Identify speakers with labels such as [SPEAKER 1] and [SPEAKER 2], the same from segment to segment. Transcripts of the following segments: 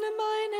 [SPEAKER 1] öffne meine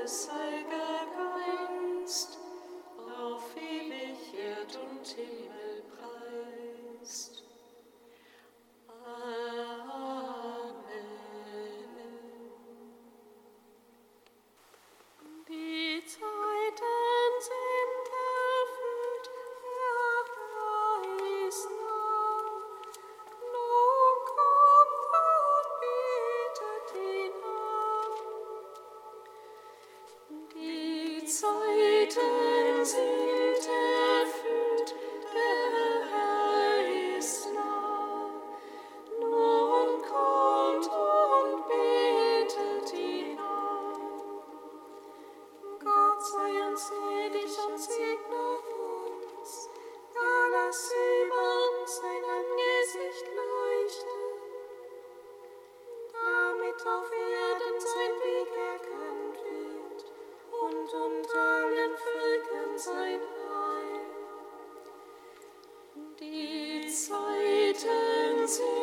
[SPEAKER 1] coração. Die Zeiten sind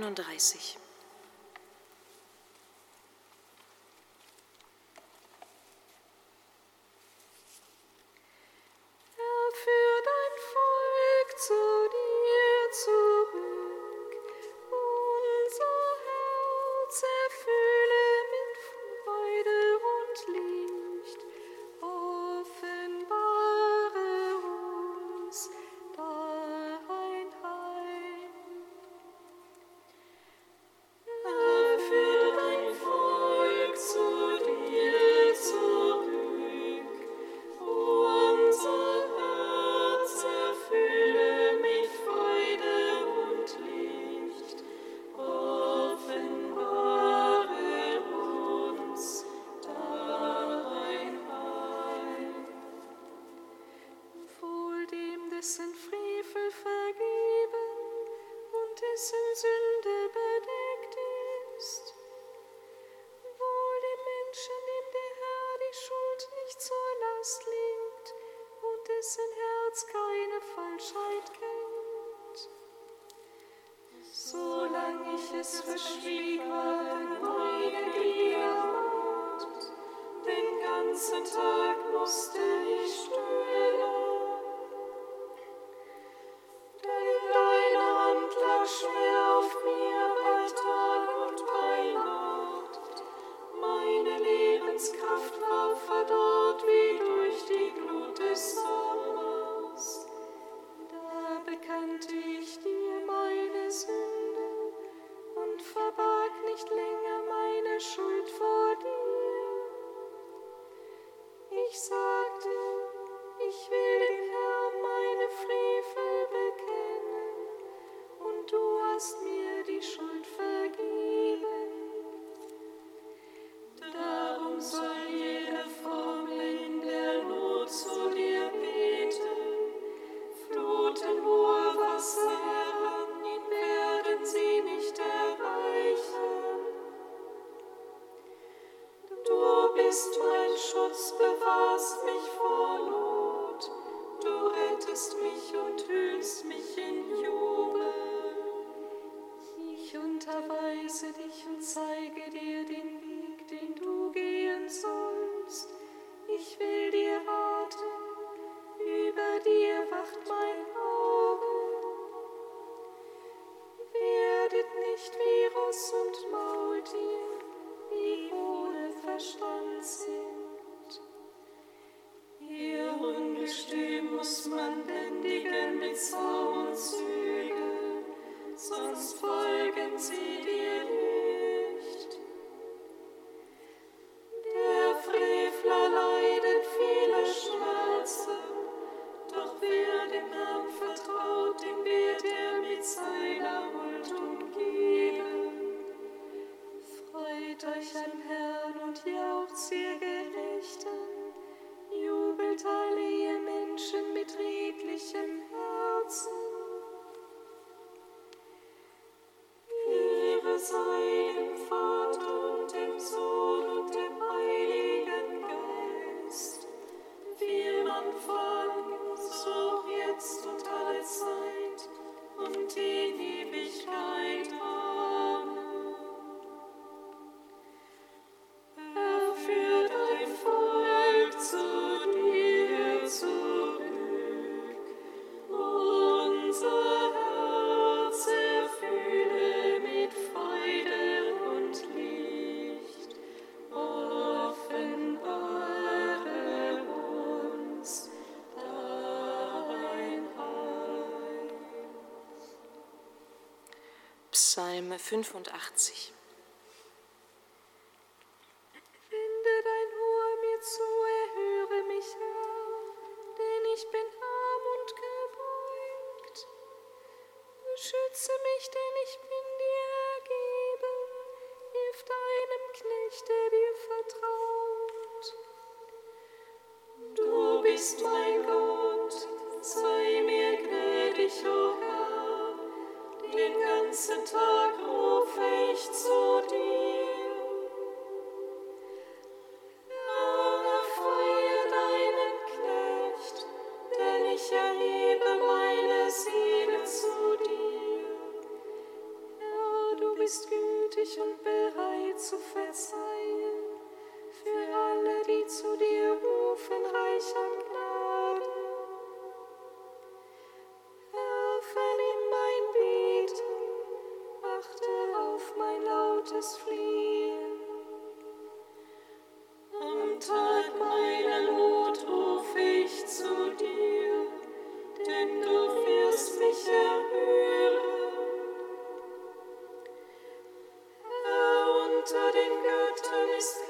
[SPEAKER 1] 31. Den ganzen Tag musste ich stöhnen. bist mein Schutz, bewahrst mich vor Not. Du rettest mich und hüllst mich in Jubel. ihr Gerechten, jubelt alle ihr Menschen mit redlichem Herzen. Ihre
[SPEAKER 2] Säule 85.
[SPEAKER 1] Wende dein Ohr mir zu, erhöre mich, Herr, denn ich bin arm und gebeugt. Beschütze mich, denn ich bin dir ergeben. Hilf deinem Knecht, der dir vertraut. Du bist mein Gott, sei mir gnädig, O oh Herr, den ganzen Tag zu dir. first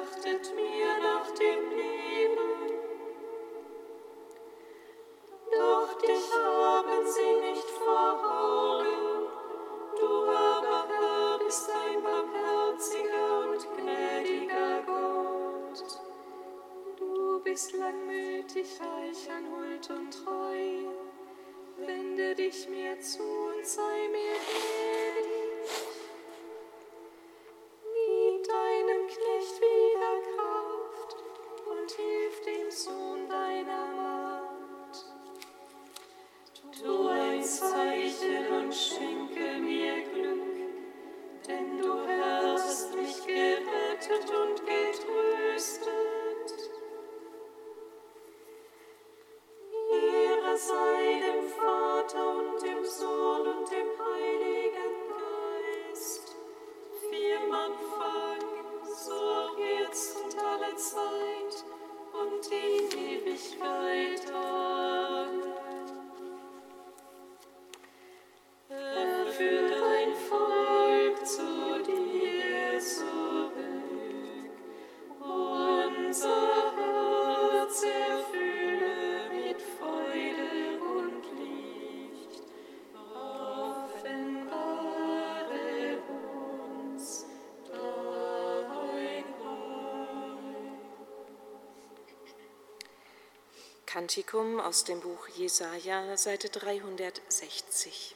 [SPEAKER 2] Kantikum aus dem Buch Jesaja, Seite 360.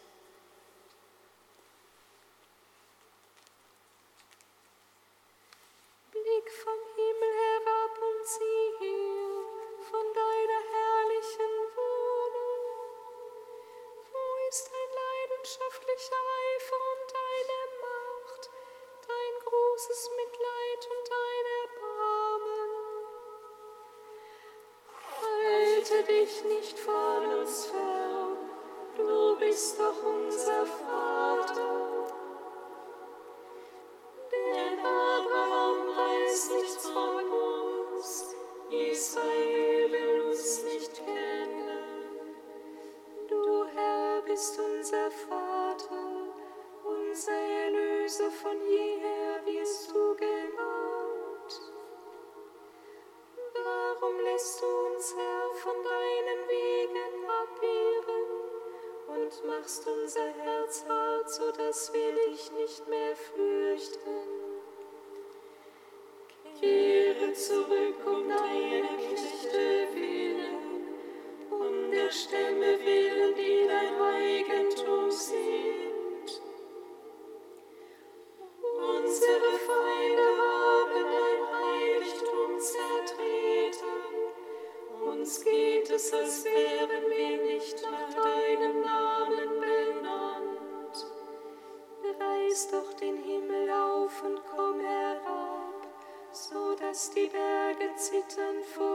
[SPEAKER 1] dich nicht von uns fern, du bist doch unser Vater. die Berge zittern vor.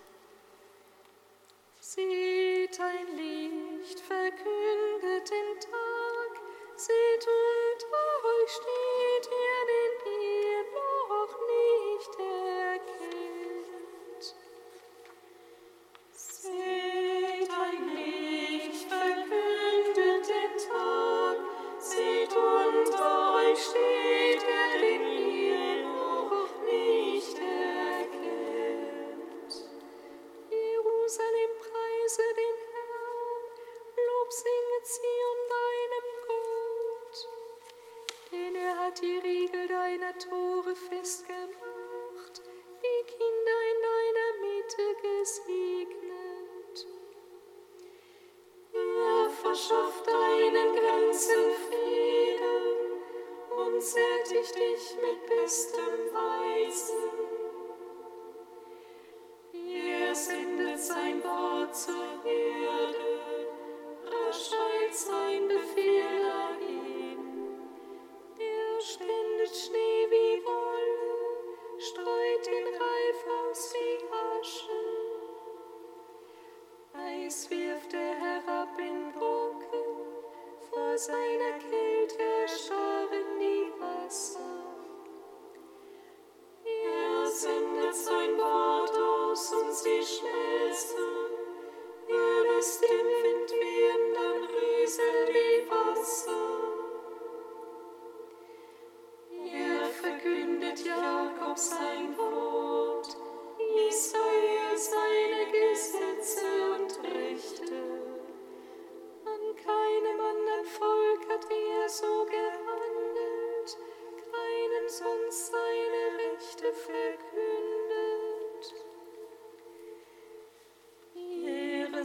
[SPEAKER 1] Fisken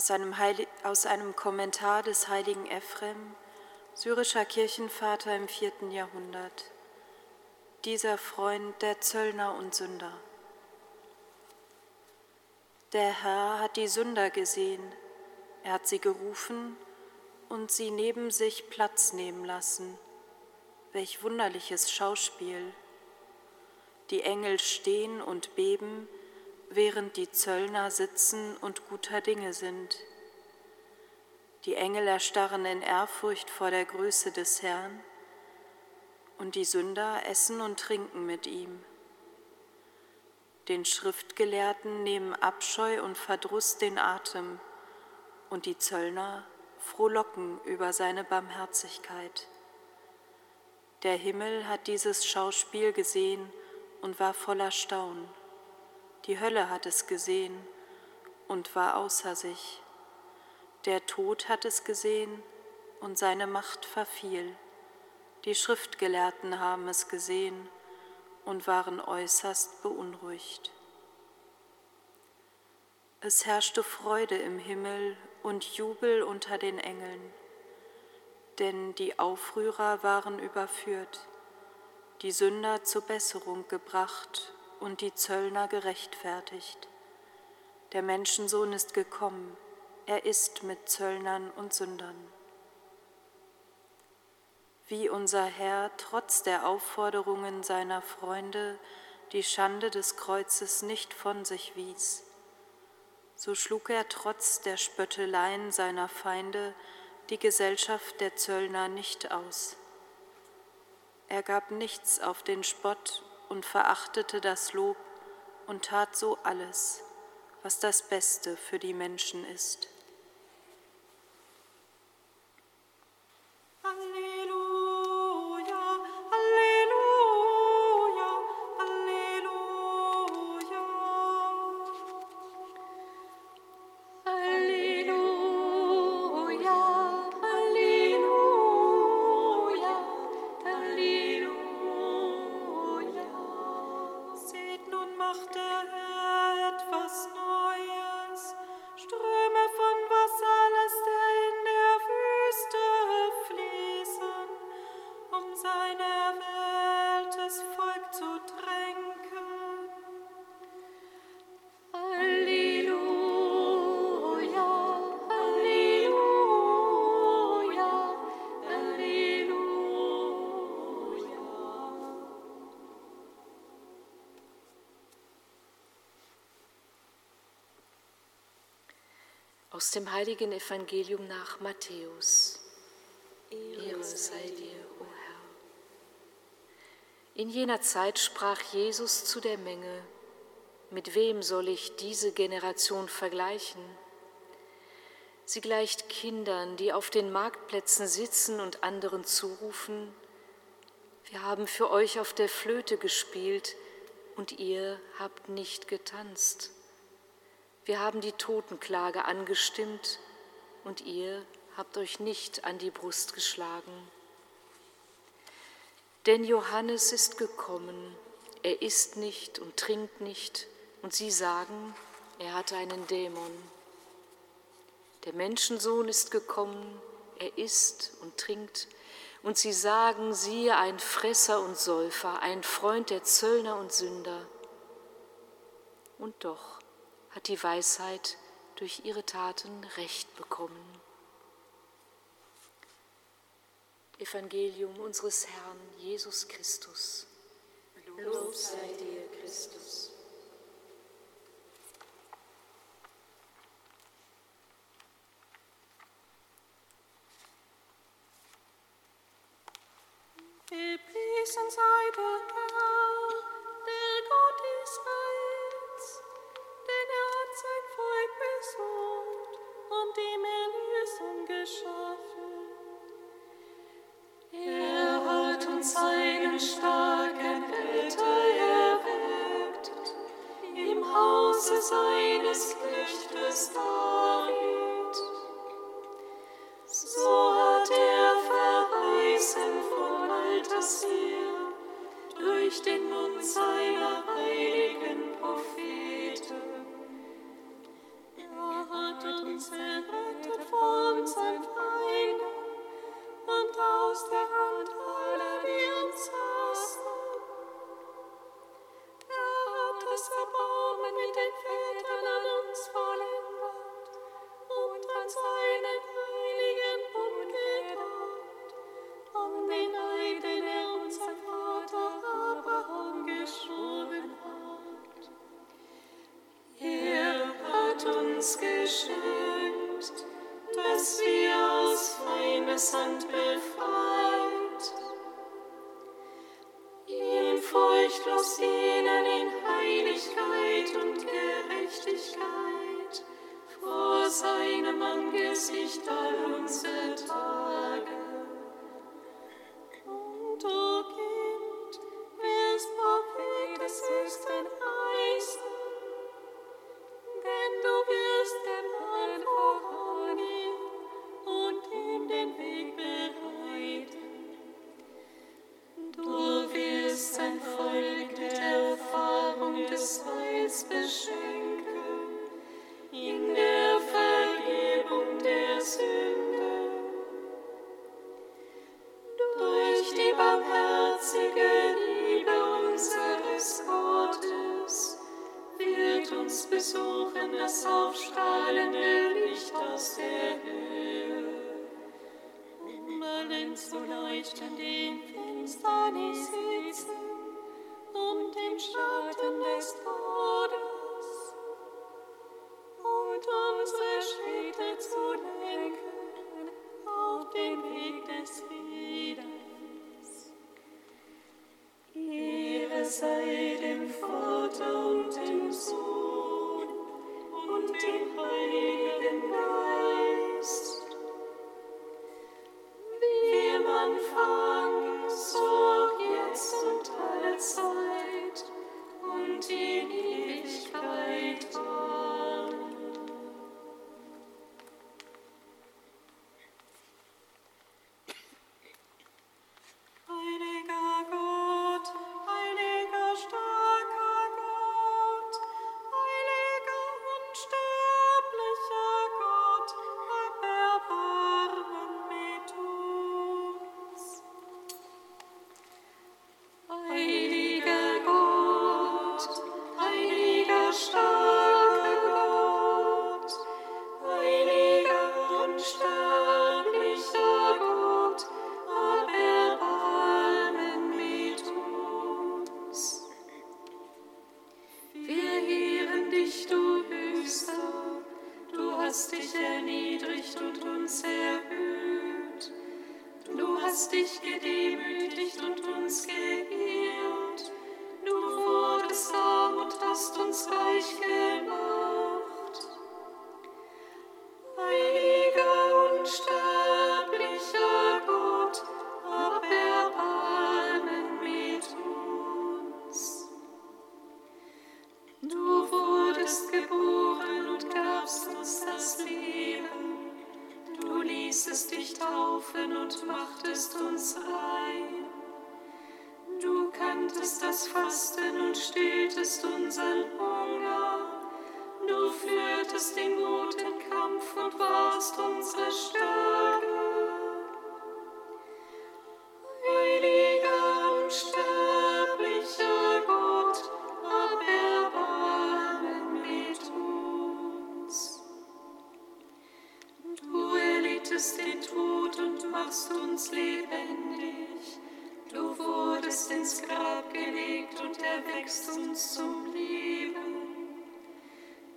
[SPEAKER 1] Aus
[SPEAKER 2] einem, Heili aus einem Kommentar des heiligen Ephrem, syrischer Kirchenvater im vierten Jahrhundert. Dieser Freund der Zöllner und Sünder. Der Herr hat die Sünder gesehen, er hat sie gerufen und sie neben sich Platz nehmen lassen. Welch wunderliches Schauspiel. Die Engel stehen und beben, während die Zöllner sitzen und guter Dinge sind. Die Engel erstarren in Ehrfurcht vor der Größe des Herrn und die Sünder essen und trinken mit ihm. Den Schriftgelehrten nehmen Abscheu und Verdruss den Atem und die Zöllner frohlocken über seine Barmherzigkeit. Der Himmel hat dieses Schauspiel gesehen und war voller Staunen. Die Hölle hat es gesehen und war außer sich. Der Tod hat es gesehen und seine Macht verfiel. Die Schriftgelehrten haben es gesehen und waren äußerst beunruhigt. Es herrschte Freude im Himmel und Jubel unter den Engeln, denn die Aufrührer waren überführt, die Sünder zur Besserung gebracht und die Zöllner gerechtfertigt. Der Menschensohn ist gekommen, er ist mit Zöllnern und Sündern. Wie unser Herr trotz der Aufforderungen seiner Freunde die Schande des Kreuzes nicht von sich wies, so schlug er trotz der Spötteleien seiner Feinde die Gesellschaft der Zöllner nicht aus. Er gab nichts auf den Spott und verachtete das Lob und tat so alles, was das Beste für die Menschen ist.
[SPEAKER 1] Halleluja, porte
[SPEAKER 3] Aus dem heiligen Evangelium nach Matthäus. Ehre sei dir, o Herr. In jener Zeit sprach Jesus zu der Menge, mit wem soll ich diese Generation vergleichen? Sie gleicht Kindern, die auf den Marktplätzen sitzen und anderen zurufen, wir haben für euch auf der Flöte gespielt und ihr habt nicht getanzt. Wir haben die Totenklage angestimmt und ihr habt euch nicht an die Brust geschlagen. Denn Johannes ist gekommen, er isst nicht und trinkt nicht, und sie sagen, er hatte einen Dämon. Der Menschensohn ist gekommen, er isst und trinkt, und sie sagen, siehe ein Fresser und Säufer, ein Freund der Zöllner und Sünder. Und doch hat die Weisheit durch ihre Taten Recht bekommen. Evangelium unseres Herrn Jesus Christus.
[SPEAKER 1] Lob sei dir, Christus. Gepriesen sei der Herr, durch den Mund seiner heiligen furchtlos dienen in Heiligkeit und Gerechtigkeit vor seinem Angesicht all unsere Tage. dich, du Höchster, du hast dich erniedrigt und uns erhöht. Du hast dich gedemütigt und uns geehrt. Du wurdest arm und hast uns reich gemacht. erquickt und erwächst uns zum Leben.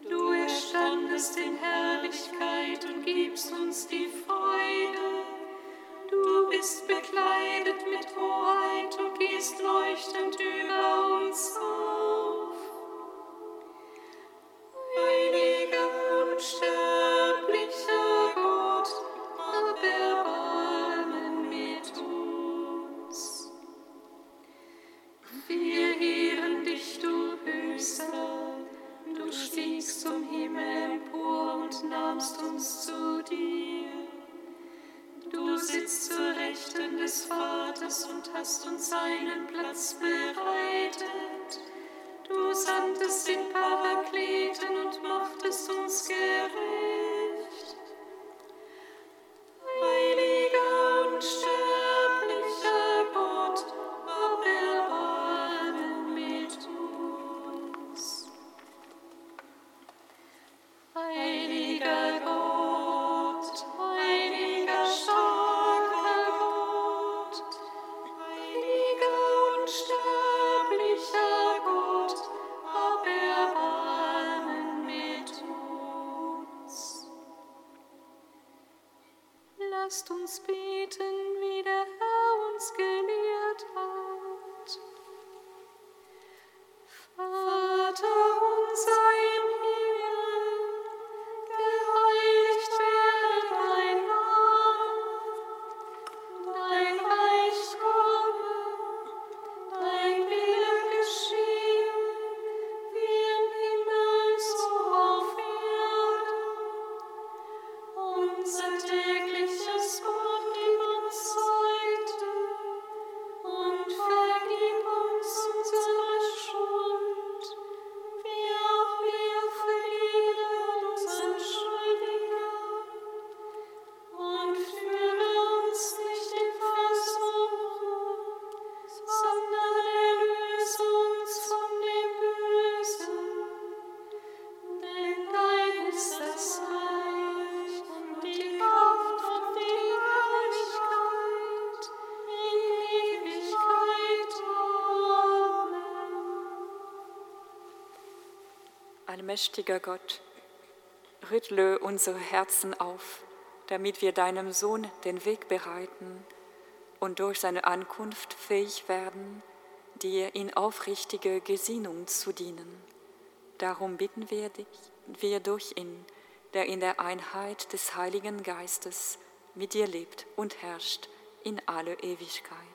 [SPEAKER 1] Du erstandest in Herrlichkeit und gibst uns die Freude. Du bist bekleidet mit Hoheit und gehst leuchtend über uns auf. mächtiger Gott,
[SPEAKER 4] rüttle unsere Herzen auf, damit wir deinem Sohn den Weg bereiten und durch seine Ankunft fähig werden, dir in aufrichtiger Gesinnung zu dienen. Darum bitten wir dich, wir durch ihn, der in der Einheit des Heiligen Geistes mit dir lebt und herrscht in alle Ewigkeit.